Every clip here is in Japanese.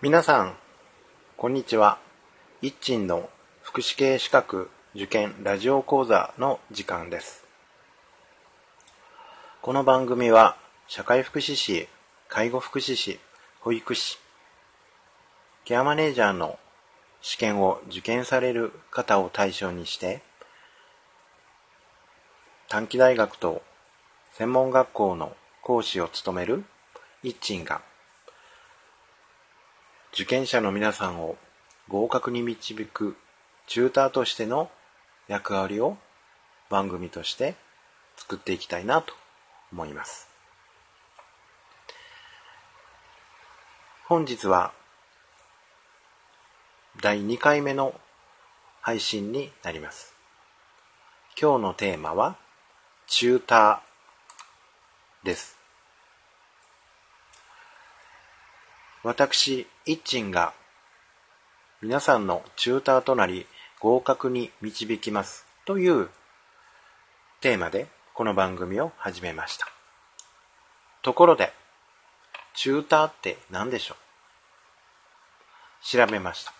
皆さん、こんにちは。一鎮の福祉系資格受験ラジオ講座の時間です。この番組は、社会福祉士、介護福祉士、保育士、ケアマネージャーの試験を受験される方を対象にして、短期大学と専門学校の講師を務める一鎮が、受験者の皆さんを合格に導くチューターとしての役割を番組として作っていきたいなと思います。本日は第2回目の配信になります。今日のテーマはチューターです。私、一鎮が皆さんのチューターとなり合格に導きますというテーマでこの番組を始めました。ところで、チューターって何でしょう？調べました。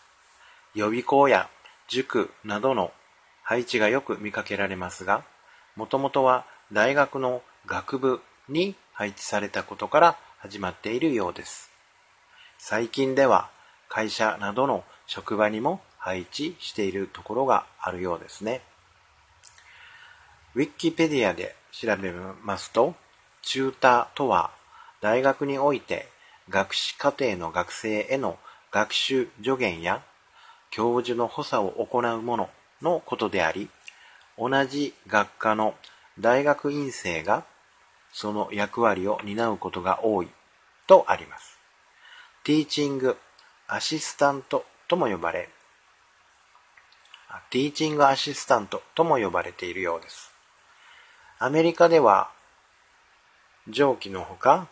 予備校や塾などの配置がよく見かけられますが、もともとは大学の学部に配置されたことから始まっているようです。最近では会社などの職場にも配置しているところがあるようですね。ウィキペディアで調べますと、チューターとは大学において学士課程の学生への学習助言や教授の補佐を行うもののことであり、同じ学科の大学院生がその役割を担うことが多いとあります。ティーチングアシスタントとも呼ばれ、ティーチングアシスタントとも呼ばれているようです。アメリカでは、上記のほか、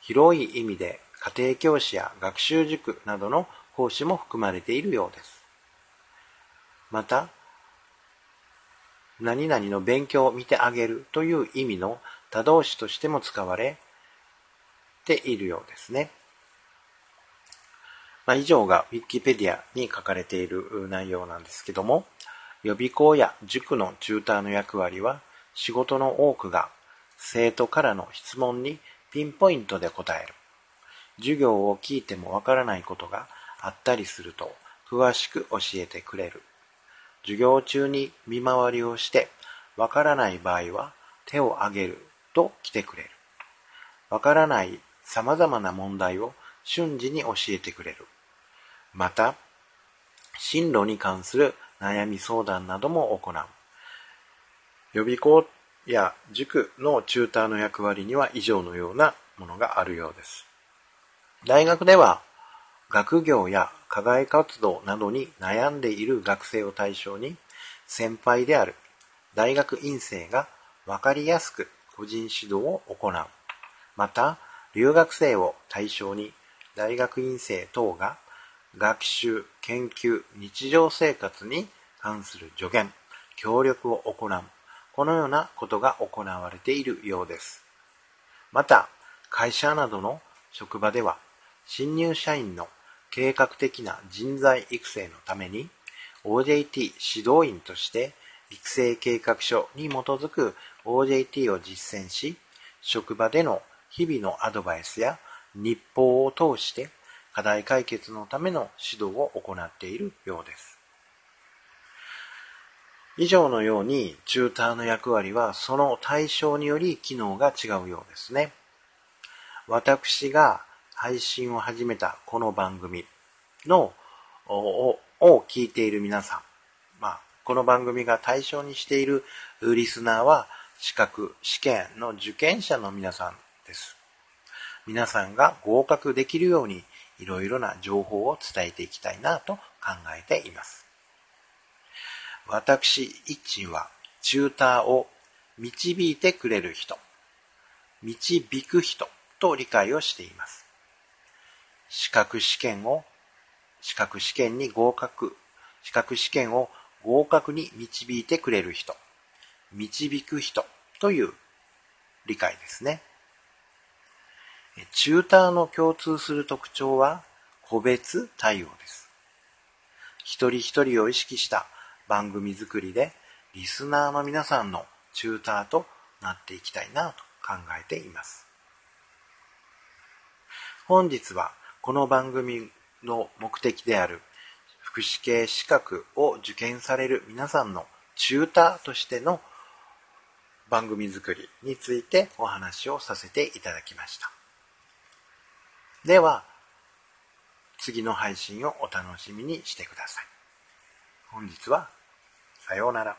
広い意味で家庭教師や学習塾などの講師も含まれているようです。また、何々の勉強を見てあげるという意味の他動詞としても使われているようですね。まあ、以上が Wikipedia に書かれている内容なんですけども、予備校や塾のチューターの役割は、仕事の多くが生徒からの質問にピンポイントで答える。授業を聞いてもわからないことがあったりすると、詳しく教えてくれる。授業中に見回りをして、わからない場合は手を挙げると来てくれる。わからない様々な問題を瞬時に教えてくれる。また、進路に関する悩み相談なども行う。予備校や塾のチューターの役割には以上のようなものがあるようです。大学では、学業や課外活動などに悩んでいる学生を対象に、先輩である大学院生がわかりやすく個人指導を行う。また、留学生を対象に大学院生等が学習、研究、日常生活に関する助言、協力を行う。このようなことが行われているようです。また、会社などの職場では、新入社員の計画的な人材育成のために、OJT 指導員として育成計画書に基づく OJT を実践し、職場での日々のアドバイスや日報を通して課題解決のための指導を行っているようです。以上のように、チューターの役割はその対象により機能が違うようですね。私が配信を始めたこの番組のをを聞いている皆さん、まあ、この番組が対象にしているリスナーは資格、試験の受験者の皆さんです。皆さんが合格できるようにいろいろな情報を伝えていきたいなと考えています。私、一鎮は、チューターを導いてくれる人、導く人と理解をしています。資格試験を、資格試験に合格、資格試験を合格に導いてくれる人、導く人という理解ですね。チューターの共通する特徴は、個別対応です。一人一人を意識した番組作りで、リスナーの皆さんのチューターとなっていきたいなと考えています。本日はこの番組の目的である福祉系資格を受験される皆さんのチューターとしての番組作りについてお話をさせていただきました。では、次の配信をお楽しみにしてください。本日はさようなら。